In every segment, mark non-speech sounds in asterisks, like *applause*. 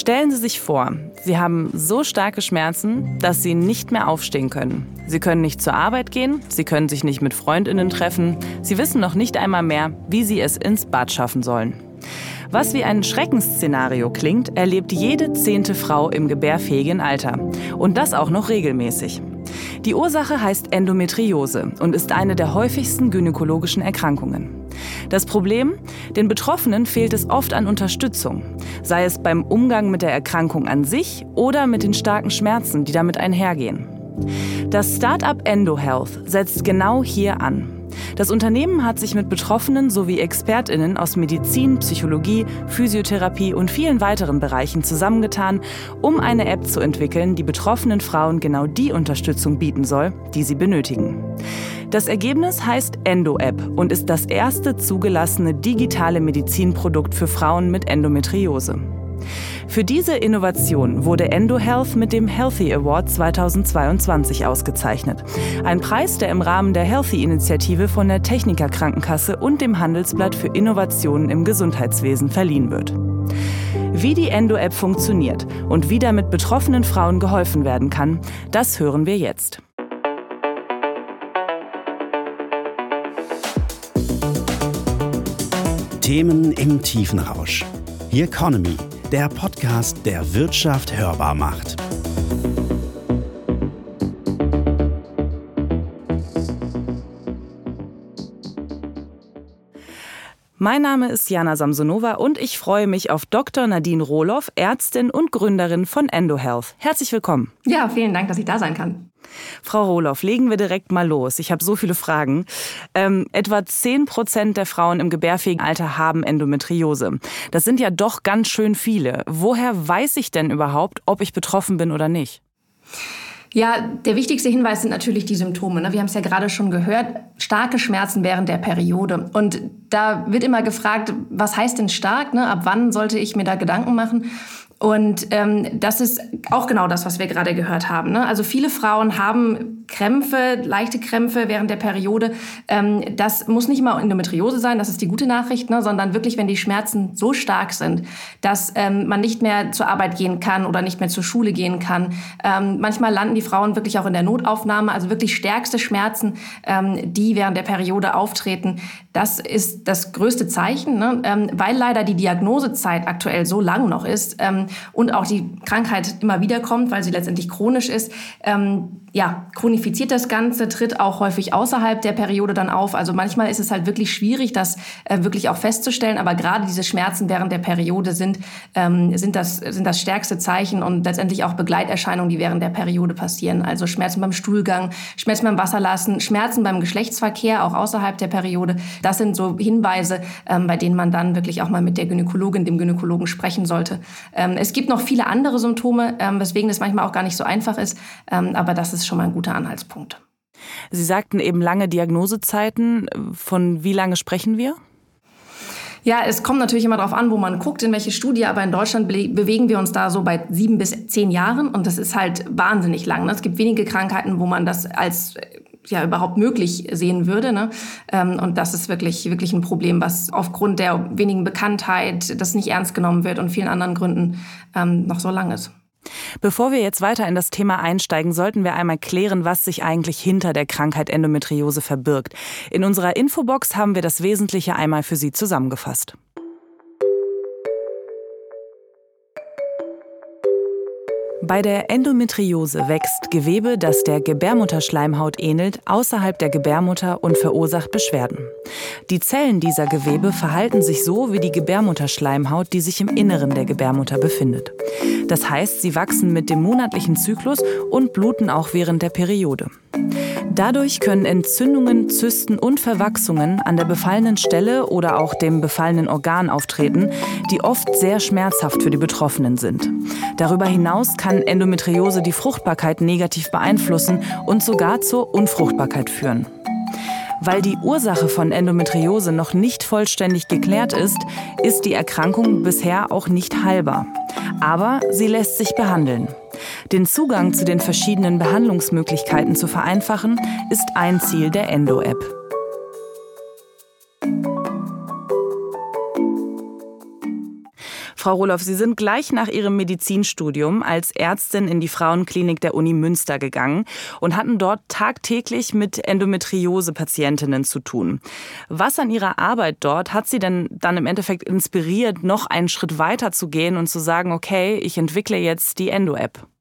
Stellen Sie sich vor, Sie haben so starke Schmerzen, dass Sie nicht mehr aufstehen können. Sie können nicht zur Arbeit gehen, Sie können sich nicht mit Freundinnen treffen, Sie wissen noch nicht einmal mehr, wie Sie es ins Bad schaffen sollen. Was wie ein Schreckensszenario klingt, erlebt jede zehnte Frau im gebärfähigen Alter. Und das auch noch regelmäßig. Die Ursache heißt Endometriose und ist eine der häufigsten gynäkologischen Erkrankungen. Das Problem? Den Betroffenen fehlt es oft an Unterstützung, sei es beim Umgang mit der Erkrankung an sich oder mit den starken Schmerzen, die damit einhergehen. Das Startup EndoHealth setzt genau hier an. Das Unternehmen hat sich mit Betroffenen sowie Expertinnen aus Medizin, Psychologie, Physiotherapie und vielen weiteren Bereichen zusammengetan, um eine App zu entwickeln, die betroffenen Frauen genau die Unterstützung bieten soll, die sie benötigen. Das Ergebnis heißt Endo-App und ist das erste zugelassene digitale Medizinprodukt für Frauen mit Endometriose. Für diese Innovation wurde EndoHealth mit dem Healthy Award 2022 ausgezeichnet. Ein Preis, der im Rahmen der Healthy-Initiative von der Techniker Krankenkasse und dem Handelsblatt für Innovationen im Gesundheitswesen verliehen wird. Wie die Endo-App funktioniert und wie damit betroffenen Frauen geholfen werden kann, das hören wir jetzt. Themen im Tiefenrausch. The Economy der Podcast, der Wirtschaft hörbar macht. Mein Name ist Jana Samsonova und ich freue mich auf Dr. Nadine Rohloff, Ärztin und Gründerin von EndoHealth. Herzlich willkommen. Ja, vielen Dank, dass ich da sein kann. Frau Rohloff, legen wir direkt mal los. Ich habe so viele Fragen. Ähm, etwa 10 Prozent der Frauen im gebärfähigen Alter haben Endometriose. Das sind ja doch ganz schön viele. Woher weiß ich denn überhaupt, ob ich betroffen bin oder nicht? Ja, der wichtigste Hinweis sind natürlich die Symptome. Ne? Wir haben es ja gerade schon gehört, starke Schmerzen während der Periode. Und da wird immer gefragt, was heißt denn stark? Ne? Ab wann sollte ich mir da Gedanken machen? Und ähm, das ist auch genau das, was wir gerade gehört haben. Ne? Also viele Frauen haben Krämpfe, leichte Krämpfe während der Periode. Ähm, das muss nicht mal Endometriose sein, das ist die gute Nachricht, ne? sondern wirklich, wenn die Schmerzen so stark sind, dass ähm, man nicht mehr zur Arbeit gehen kann oder nicht mehr zur Schule gehen kann. Ähm, manchmal landen die Frauen wirklich auch in der Notaufnahme, also wirklich stärkste Schmerzen, ähm, die während der Periode auftreten. Das ist das größte Zeichen, ne? ähm, weil leider die Diagnosezeit aktuell so lang noch ist. Ähm, und auch die Krankheit immer wieder kommt, weil sie letztendlich chronisch ist. Ähm, ja, chronifiziert das Ganze, tritt auch häufig außerhalb der Periode dann auf. Also manchmal ist es halt wirklich schwierig, das äh, wirklich auch festzustellen. Aber gerade diese Schmerzen während der Periode sind, ähm, sind, das, sind das stärkste Zeichen und letztendlich auch Begleiterscheinungen, die während der Periode passieren. Also Schmerzen beim Stuhlgang, Schmerzen beim Wasserlassen, Schmerzen beim Geschlechtsverkehr, auch außerhalb der Periode. Das sind so Hinweise, ähm, bei denen man dann wirklich auch mal mit der Gynäkologin, dem Gynäkologen sprechen sollte. Ähm, es gibt noch viele andere Symptome, ähm, weswegen das manchmal auch gar nicht so einfach ist. Ähm, aber das ist ist schon mal ein guter Anhaltspunkt. Sie sagten eben lange Diagnosezeiten. Von wie lange sprechen wir? Ja, es kommt natürlich immer darauf an, wo man guckt, in welche Studie, aber in Deutschland bewegen wir uns da so bei sieben bis zehn Jahren und das ist halt wahnsinnig lang. Ne? Es gibt wenige Krankheiten, wo man das als ja überhaupt möglich sehen würde. Ne? Ähm, und das ist wirklich, wirklich ein Problem, was aufgrund der wenigen Bekanntheit, das nicht ernst genommen wird und vielen anderen Gründen ähm, noch so lang ist. Bevor wir jetzt weiter in das Thema einsteigen, sollten wir einmal klären, was sich eigentlich hinter der Krankheit Endometriose verbirgt. In unserer Infobox haben wir das Wesentliche einmal für Sie zusammengefasst. Bei der Endometriose wächst Gewebe, das der Gebärmutterschleimhaut ähnelt, außerhalb der Gebärmutter und verursacht Beschwerden. Die Zellen dieser Gewebe verhalten sich so wie die Gebärmutterschleimhaut, die sich im Inneren der Gebärmutter befindet. Das heißt, sie wachsen mit dem monatlichen Zyklus und bluten auch während der Periode. Dadurch können Entzündungen, Zysten und Verwachsungen an der befallenen Stelle oder auch dem befallenen Organ auftreten, die oft sehr schmerzhaft für die Betroffenen sind. Darüber hinaus kann Endometriose die Fruchtbarkeit negativ beeinflussen und sogar zur Unfruchtbarkeit führen. Weil die Ursache von Endometriose noch nicht vollständig geklärt ist, ist die Erkrankung bisher auch nicht heilbar. Aber sie lässt sich behandeln. Den Zugang zu den verschiedenen Behandlungsmöglichkeiten zu vereinfachen, ist ein Ziel der Endo-App. Frau Roloff, Sie sind gleich nach Ihrem Medizinstudium als Ärztin in die Frauenklinik der Uni Münster gegangen und hatten dort tagtäglich mit Endometriose-Patientinnen zu tun. Was an Ihrer Arbeit dort hat Sie denn dann im Endeffekt inspiriert, noch einen Schritt weiter zu gehen und zu sagen, okay, ich entwickle jetzt die Endo-App?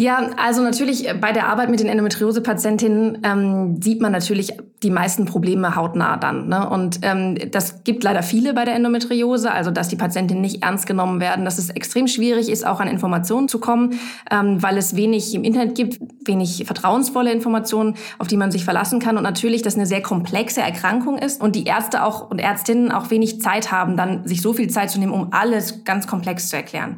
Ja, also natürlich äh, bei der Arbeit mit den Endometriose-Patientinnen ähm, sieht man natürlich die meisten Probleme hautnah dann. Ne? Und ähm, das gibt leider viele bei der Endometriose, also dass die Patientinnen nicht ernst genommen werden, dass es extrem schwierig ist, auch an Informationen zu kommen, ähm, weil es wenig im Internet gibt, wenig vertrauensvolle Informationen, auf die man sich verlassen kann. Und natürlich, dass eine sehr komplexe Erkrankung ist und die Ärzte auch und Ärztinnen auch wenig Zeit haben, dann sich so viel Zeit zu nehmen, um alles ganz komplex zu erklären.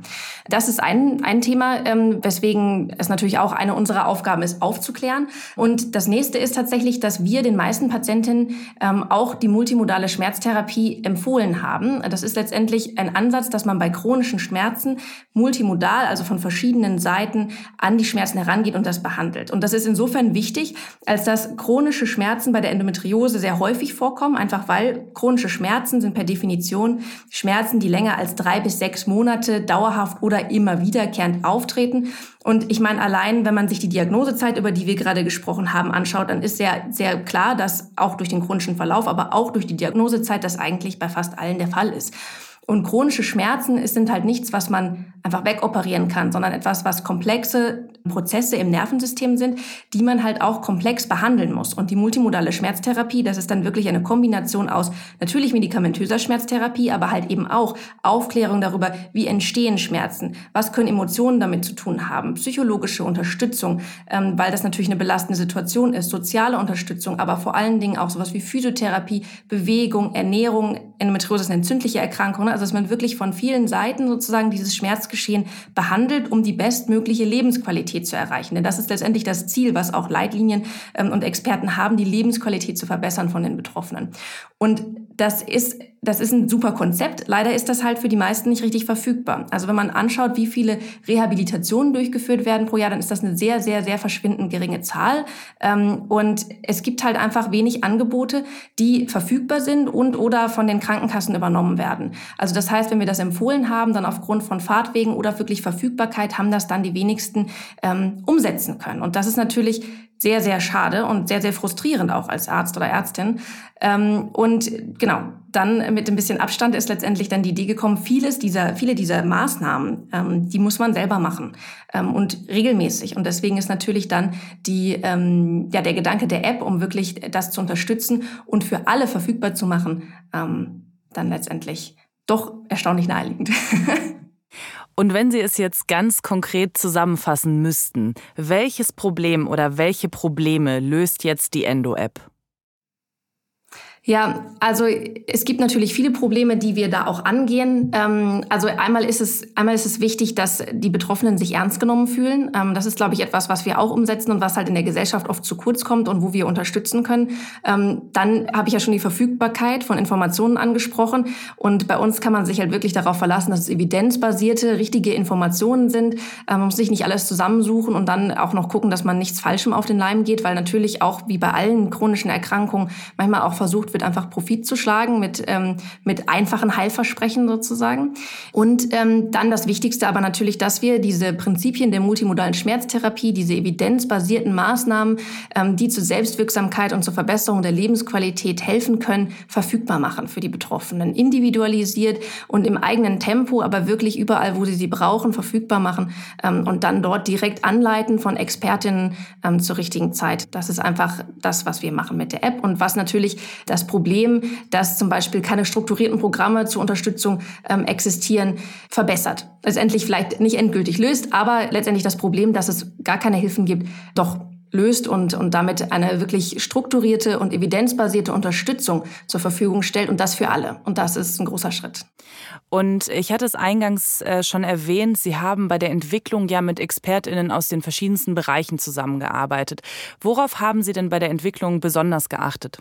Das ist ein, ein Thema, ähm, weswegen es natürlich auch eine unserer Aufgaben ist, aufzuklären. Und das nächste ist tatsächlich, dass wir den meisten Patientinnen ähm, auch die multimodale Schmerztherapie empfohlen haben. Das ist letztendlich ein Ansatz, dass man bei chronischen Schmerzen multimodal, also von verschiedenen Seiten an die Schmerzen herangeht und das behandelt. Und das ist insofern wichtig, als dass chronische Schmerzen bei der Endometriose sehr häufig vorkommen, einfach weil chronische Schmerzen sind per Definition Schmerzen, die länger als drei bis sechs Monate dauerhaft oder immer wiederkehrend auftreten. Und ich meine, allein, wenn man sich die Diagnosezeit, über die wir gerade gesprochen haben, anschaut, dann ist sehr, sehr klar, dass auch durch den chronischen Verlauf, aber auch durch die Diagnosezeit das eigentlich bei fast allen der Fall ist. Und chronische Schmerzen sind halt nichts, was man einfach wegoperieren kann, sondern etwas, was komplexe Prozesse im Nervensystem sind, die man halt auch komplex behandeln muss. Und die multimodale Schmerztherapie, das ist dann wirklich eine Kombination aus natürlich medikamentöser Schmerztherapie, aber halt eben auch Aufklärung darüber, wie entstehen Schmerzen, was können Emotionen damit zu tun haben, psychologische Unterstützung, ähm, weil das natürlich eine belastende Situation ist, soziale Unterstützung, aber vor allen Dingen auch sowas wie Physiotherapie, Bewegung, Ernährung, Endometriose ist eine entzündliche Erkrankung, also dass man wirklich von vielen Seiten sozusagen dieses Schmerzgeschehen behandelt, um die bestmögliche Lebensqualität zu erreichen. Denn das ist letztendlich das Ziel, was auch Leitlinien ähm, und Experten haben, die Lebensqualität zu verbessern von den Betroffenen. Und das ist das ist ein super Konzept. Leider ist das halt für die meisten nicht richtig verfügbar. Also wenn man anschaut, wie viele Rehabilitationen durchgeführt werden pro Jahr, dann ist das eine sehr, sehr, sehr verschwindend geringe Zahl. Ähm, und es gibt halt einfach wenig Angebote, die verfügbar sind und oder von den Krankenkassen übernommen werden. Also das heißt, wenn wir das empfohlen haben, dann aufgrund von Fahrtwegen oder wirklich Verfügbarkeit haben das dann die wenigsten ähm, umsetzen können. Und das ist natürlich sehr, sehr schade und sehr, sehr frustrierend auch als Arzt oder Ärztin. Ähm, und genau, dann mit ein bisschen Abstand ist letztendlich dann die Idee gekommen, vieles dieser, viele dieser Maßnahmen, ähm, die muss man selber machen ähm, und regelmäßig. Und deswegen ist natürlich dann die, ja, der Gedanke der App, um wirklich das zu unterstützen und für alle verfügbar zu machen, dann letztendlich doch erstaunlich naheliegend. *laughs* Und wenn Sie es jetzt ganz konkret zusammenfassen müssten, welches Problem oder welche Probleme löst jetzt die Endo-App? Ja, also es gibt natürlich viele Probleme, die wir da auch angehen. Ähm, also einmal ist es einmal ist es wichtig, dass die Betroffenen sich ernst genommen fühlen. Ähm, das ist, glaube ich, etwas, was wir auch umsetzen und was halt in der Gesellschaft oft zu kurz kommt und wo wir unterstützen können. Ähm, dann habe ich ja schon die Verfügbarkeit von Informationen angesprochen und bei uns kann man sich halt wirklich darauf verlassen, dass es evidenzbasierte, richtige Informationen sind. man muss sich nicht alles zusammensuchen und dann auch noch gucken, dass man nichts Falschem auf den Leim geht, weil natürlich auch wie bei allen chronischen Erkrankungen manchmal auch wird, einfach Profit zu schlagen mit, ähm, mit einfachen Heilversprechen sozusagen. Und ähm, dann das Wichtigste aber natürlich, dass wir diese Prinzipien der multimodalen Schmerztherapie, diese evidenzbasierten Maßnahmen, ähm, die zur Selbstwirksamkeit und zur Verbesserung der Lebensqualität helfen können, verfügbar machen für die Betroffenen. Individualisiert und im eigenen Tempo, aber wirklich überall, wo sie sie brauchen, verfügbar machen ähm, und dann dort direkt anleiten von Expertinnen ähm, zur richtigen Zeit. Das ist einfach das, was wir machen mit der App und was natürlich das das Problem, dass zum Beispiel keine strukturierten Programme zur Unterstützung ähm, existieren, verbessert. Letztendlich vielleicht nicht endgültig löst, aber letztendlich das Problem, dass es gar keine Hilfen gibt, doch löst und, und damit eine wirklich strukturierte und evidenzbasierte Unterstützung zur Verfügung stellt und das für alle. Und das ist ein großer Schritt. Und ich hatte es eingangs äh, schon erwähnt, Sie haben bei der Entwicklung ja mit Expertinnen aus den verschiedensten Bereichen zusammengearbeitet. Worauf haben Sie denn bei der Entwicklung besonders geachtet?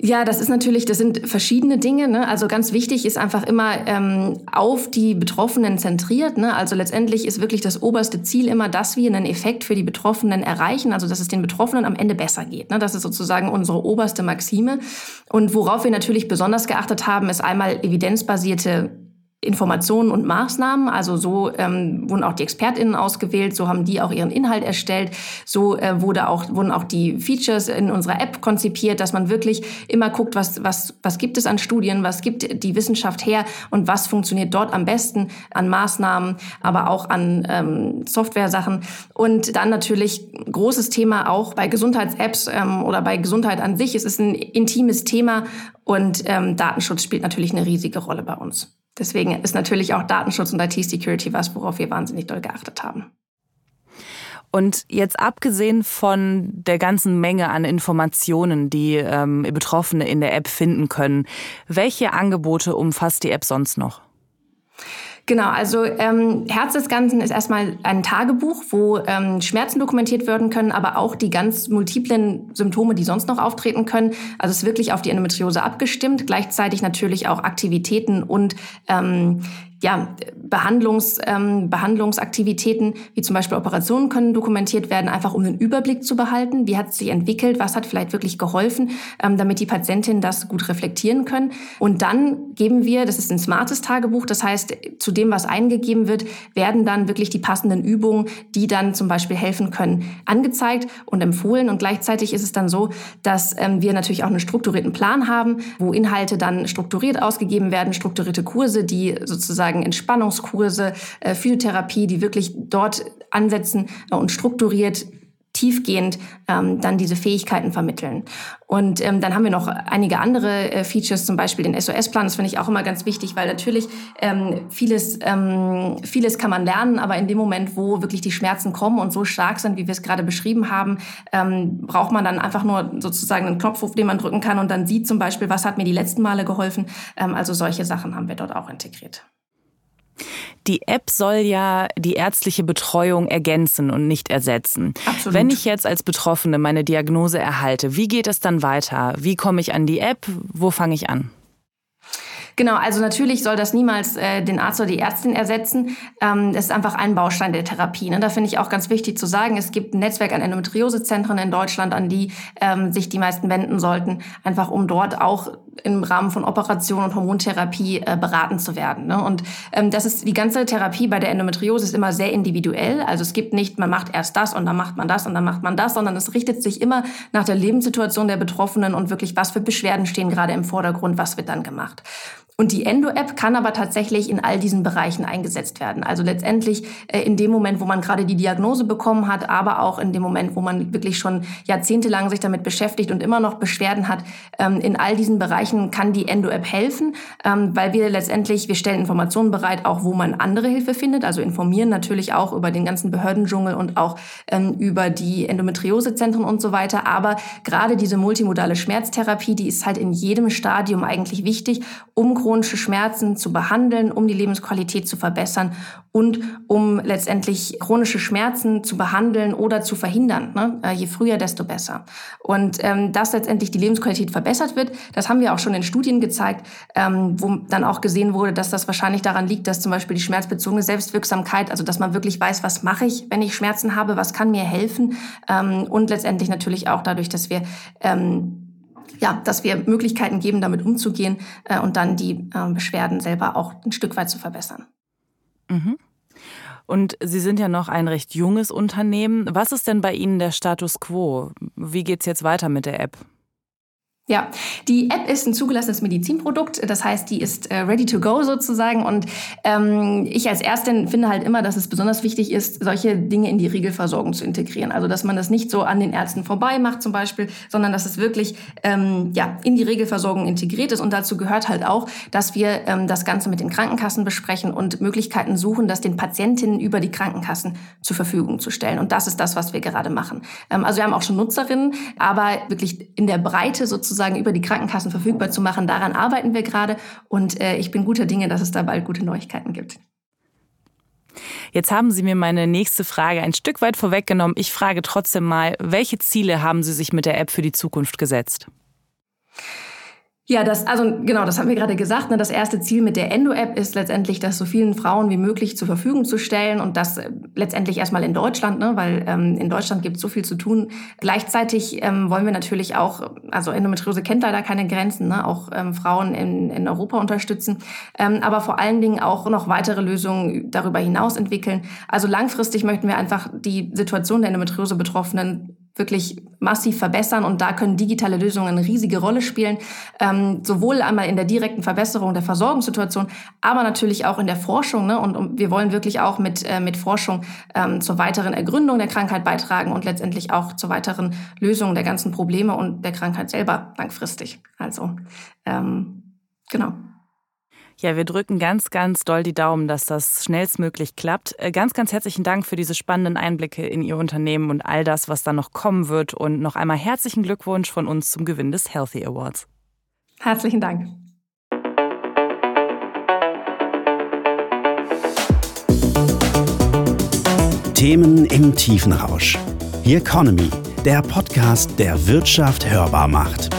Ja, das ist natürlich, das sind verschiedene Dinge. Ne? Also ganz wichtig ist einfach immer ähm, auf die Betroffenen zentriert. Ne? Also letztendlich ist wirklich das oberste Ziel immer, dass wir einen Effekt für die Betroffenen erreichen, also dass es den Betroffenen am Ende besser geht. Ne? Das ist sozusagen unsere oberste Maxime. Und worauf wir natürlich besonders geachtet haben, ist einmal evidenzbasierte Informationen und Maßnahmen. Also so ähm, wurden auch die ExpertInnen ausgewählt, so haben die auch ihren Inhalt erstellt, so äh, wurde auch, wurden auch die Features in unserer App konzipiert, dass man wirklich immer guckt, was, was, was gibt es an Studien, was gibt die Wissenschaft her und was funktioniert dort am besten an Maßnahmen, aber auch an ähm, Software-Sachen. Und dann natürlich großes Thema auch bei Gesundheits-Apps ähm, oder bei Gesundheit an sich. Es ist ein intimes Thema und ähm, Datenschutz spielt natürlich eine riesige Rolle bei uns. Deswegen ist natürlich auch Datenschutz und IT-Security was, worauf wir wahnsinnig doll geachtet haben. Und jetzt abgesehen von der ganzen Menge an Informationen, die ähm, Betroffene in der App finden können, welche Angebote umfasst die App sonst noch? Genau, also ähm, Herz des Ganzen ist erstmal ein Tagebuch, wo ähm, Schmerzen dokumentiert werden können, aber auch die ganz multiplen Symptome, die sonst noch auftreten können. Also es ist wirklich auf die Endometriose abgestimmt, gleichzeitig natürlich auch Aktivitäten und ähm, ja, Behandlungs, ähm, Behandlungsaktivitäten, wie zum Beispiel Operationen können dokumentiert werden, einfach um den Überblick zu behalten. Wie hat es sich entwickelt? Was hat vielleicht wirklich geholfen, ähm, damit die Patientinnen das gut reflektieren können? Und dann geben wir, das ist ein smartes Tagebuch, das heißt, zu dem, was eingegeben wird, werden dann wirklich die passenden Übungen, die dann zum Beispiel helfen können, angezeigt und empfohlen. Und gleichzeitig ist es dann so, dass ähm, wir natürlich auch einen strukturierten Plan haben, wo Inhalte dann strukturiert ausgegeben werden, strukturierte Kurse, die sozusagen sozusagen Entspannungskurse, äh, Physiotherapie, die wirklich dort ansetzen äh, und strukturiert tiefgehend ähm, dann diese Fähigkeiten vermitteln. Und ähm, dann haben wir noch einige andere äh, Features, zum Beispiel den SOS-Plan. Das finde ich auch immer ganz wichtig, weil natürlich ähm, vieles, ähm, vieles kann man lernen, aber in dem Moment, wo wirklich die Schmerzen kommen und so stark sind, wie wir es gerade beschrieben haben, ähm, braucht man dann einfach nur sozusagen einen Knopf, auf den man drücken kann und dann sieht zum Beispiel, was hat mir die letzten Male geholfen. Ähm, also solche Sachen haben wir dort auch integriert. Die App soll ja die ärztliche Betreuung ergänzen und nicht ersetzen. Absolut. Wenn ich jetzt als Betroffene meine Diagnose erhalte, wie geht es dann weiter? Wie komme ich an die App? Wo fange ich an? Genau, also natürlich soll das niemals äh, den Arzt oder die Ärztin ersetzen. Ähm, das ist einfach ein Baustein der Therapie. Ne? Da finde ich auch ganz wichtig zu sagen, es gibt ein Netzwerk an Endometriosezentren in Deutschland, an die ähm, sich die meisten wenden sollten, einfach um dort auch im Rahmen von Operation und Hormontherapie äh, beraten zu werden. Ne? Und ähm, das ist die ganze Therapie bei der Endometriose ist immer sehr individuell. Also es gibt nicht, man macht erst das und dann macht man das und dann macht man das, sondern es richtet sich immer nach der Lebenssituation der Betroffenen und wirklich, was für Beschwerden stehen gerade im Vordergrund, was wird dann gemacht. Und die Endo-App kann aber tatsächlich in all diesen Bereichen eingesetzt werden. Also letztendlich äh, in dem Moment, wo man gerade die Diagnose bekommen hat, aber auch in dem Moment, wo man wirklich schon jahrzehntelang sich damit beschäftigt und immer noch Beschwerden hat. Ähm, in all diesen Bereichen kann die Endo-App helfen, ähm, weil wir letztendlich, wir stellen Informationen bereit, auch wo man andere Hilfe findet. Also informieren natürlich auch über den ganzen Behördendschungel und auch ähm, über die Endometriosezentren und so weiter. Aber gerade diese multimodale Schmerztherapie, die ist halt in jedem Stadium eigentlich wichtig, um chronische Schmerzen zu behandeln, um die Lebensqualität zu verbessern und um letztendlich chronische Schmerzen zu behandeln oder zu verhindern. Ne? Äh, je früher, desto besser. Und ähm, dass letztendlich die Lebensqualität verbessert wird, das haben wir auch schon in Studien gezeigt, ähm, wo dann auch gesehen wurde, dass das wahrscheinlich daran liegt, dass zum Beispiel die schmerzbezogene Selbstwirksamkeit, also dass man wirklich weiß, was mache ich, wenn ich Schmerzen habe, was kann mir helfen ähm, und letztendlich natürlich auch dadurch, dass wir ähm, ja, dass wir Möglichkeiten geben, damit umzugehen äh, und dann die äh, Beschwerden selber auch ein Stück weit zu verbessern. Mhm. Und Sie sind ja noch ein recht junges Unternehmen. Was ist denn bei Ihnen der Status quo? Wie geht es jetzt weiter mit der App? Ja, die App ist ein zugelassenes Medizinprodukt, das heißt, die ist äh, ready to go sozusagen. Und ähm, ich als Ärztin finde halt immer, dass es besonders wichtig ist, solche Dinge in die Regelversorgung zu integrieren. Also dass man das nicht so an den Ärzten vorbei macht zum Beispiel, sondern dass es wirklich ähm, ja in die Regelversorgung integriert ist. Und dazu gehört halt auch, dass wir ähm, das Ganze mit den Krankenkassen besprechen und Möglichkeiten suchen, das den Patientinnen über die Krankenkassen zur Verfügung zu stellen. Und das ist das, was wir gerade machen. Ähm, also wir haben auch schon Nutzerinnen, aber wirklich in der Breite sozusagen sozusagen über die Krankenkassen verfügbar zu machen. Daran arbeiten wir gerade und äh, ich bin guter Dinge, dass es da bald gute Neuigkeiten gibt. Jetzt haben Sie mir meine nächste Frage ein Stück weit vorweggenommen. Ich frage trotzdem mal, welche Ziele haben Sie sich mit der App für die Zukunft gesetzt? Ja, das, also genau, das haben wir gerade gesagt. Ne? Das erste Ziel mit der Endo-App ist letztendlich, das so vielen Frauen wie möglich zur Verfügung zu stellen und das äh, letztendlich erstmal in Deutschland, ne? weil ähm, in Deutschland gibt es so viel zu tun. Gleichzeitig ähm, wollen wir natürlich auch, also Endometriose kennt leider keine Grenzen, ne? auch ähm, Frauen in, in Europa unterstützen, ähm, aber vor allen Dingen auch noch weitere Lösungen darüber hinaus entwickeln. Also langfristig möchten wir einfach die Situation der Endometriose-Betroffenen wirklich massiv verbessern und da können digitale Lösungen eine riesige Rolle spielen, ähm, sowohl einmal in der direkten Verbesserung der Versorgungssituation, aber natürlich auch in der Forschung. Ne? Und, und wir wollen wirklich auch mit, äh, mit Forschung ähm, zur weiteren Ergründung der Krankheit beitragen und letztendlich auch zur weiteren Lösung der ganzen Probleme und der Krankheit selber langfristig. Also ähm, genau. Ja, wir drücken ganz, ganz doll die Daumen, dass das schnellstmöglich klappt. Äh, ganz, ganz herzlichen Dank für diese spannenden Einblicke in Ihr Unternehmen und all das, was da noch kommen wird. Und noch einmal herzlichen Glückwunsch von uns zum Gewinn des Healthy Awards. Herzlichen Dank. Themen im tiefen Rausch. Hier Economy, der Podcast, der Wirtschaft hörbar macht.